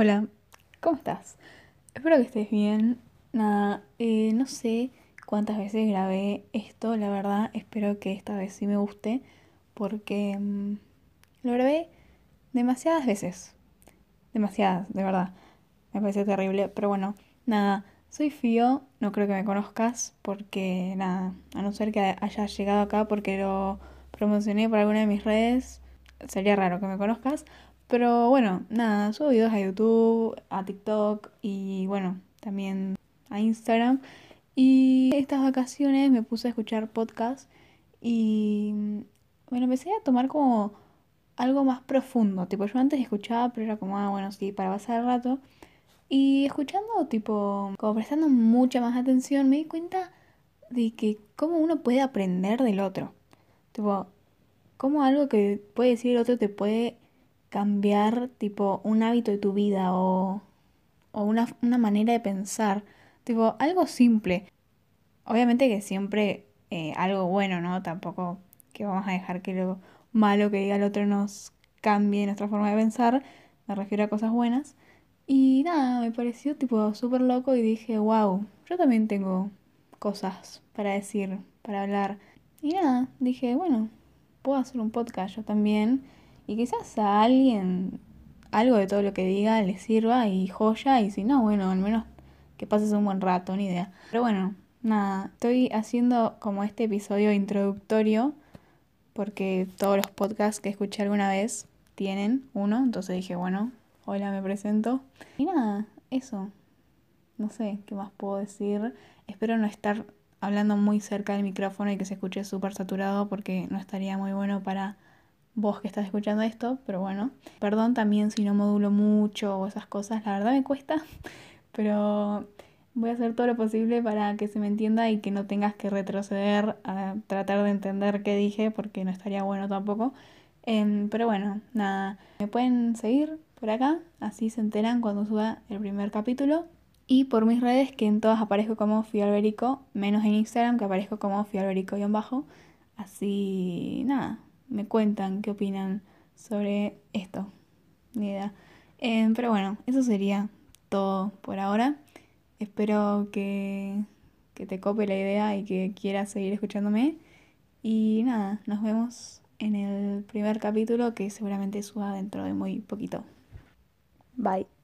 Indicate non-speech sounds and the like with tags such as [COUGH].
Hola, ¿cómo estás? Espero que estés bien. Nada, eh, no sé cuántas veces grabé esto, la verdad, espero que esta vez sí me guste, porque mm, lo grabé demasiadas veces. Demasiadas, de verdad. Me parece terrible, pero bueno, nada, soy Fío, no creo que me conozcas, porque nada, a no ser que hayas llegado acá porque lo promocioné por alguna de mis redes, sería raro que me conozcas. Pero bueno, nada, subo videos a YouTube, a TikTok y bueno, también a Instagram. Y estas vacaciones me puse a escuchar podcasts y bueno, empecé a tomar como algo más profundo. Tipo, yo antes escuchaba, pero era como, ah, bueno, sí, para pasar el rato. Y escuchando, tipo, como prestando mucha más atención, me di cuenta de que cómo uno puede aprender del otro. Tipo, cómo algo que puede decir el otro te puede cambiar tipo un hábito de tu vida o, o una, una, manera de pensar. Tipo, algo simple. Obviamente que siempre eh, algo bueno, ¿no? Tampoco que vamos a dejar que lo malo que diga el otro nos cambie nuestra forma de pensar. Me refiero a cosas buenas. Y nada, me pareció tipo súper loco y dije, wow, yo también tengo cosas para decir, para hablar. Y nada, dije, bueno, puedo hacer un podcast yo también y quizás a alguien algo de todo lo que diga le sirva y joya, y si no, bueno, al menos que pases un buen rato, ni idea. Pero bueno, nada, estoy haciendo como este episodio introductorio porque todos los podcasts que escuché alguna vez tienen uno, entonces dije, bueno, hola, me presento. Y nada, eso. No sé qué más puedo decir. Espero no estar hablando muy cerca del micrófono y que se escuche súper saturado porque no estaría muy bueno para vos que estás escuchando esto, pero bueno, perdón también si no modulo mucho o esas cosas, la verdad me cuesta, [LAUGHS] pero voy a hacer todo lo posible para que se me entienda y que no tengas que retroceder a tratar de entender qué dije, porque no estaría bueno tampoco. Em, pero bueno, nada, me pueden seguir por acá, así se enteran cuando suba el primer capítulo. Y por mis redes, que en todas aparezco como Fialberico, menos en Instagram, que aparezco como Fialberico-bajo. Así, nada, me cuentan qué opinan sobre esto. Ni idea. Eh, pero bueno, eso sería todo por ahora. Espero que, que te cope la idea y que quieras seguir escuchándome. Y nada, nos vemos en el primer capítulo que seguramente suba dentro de muy poquito. Bye.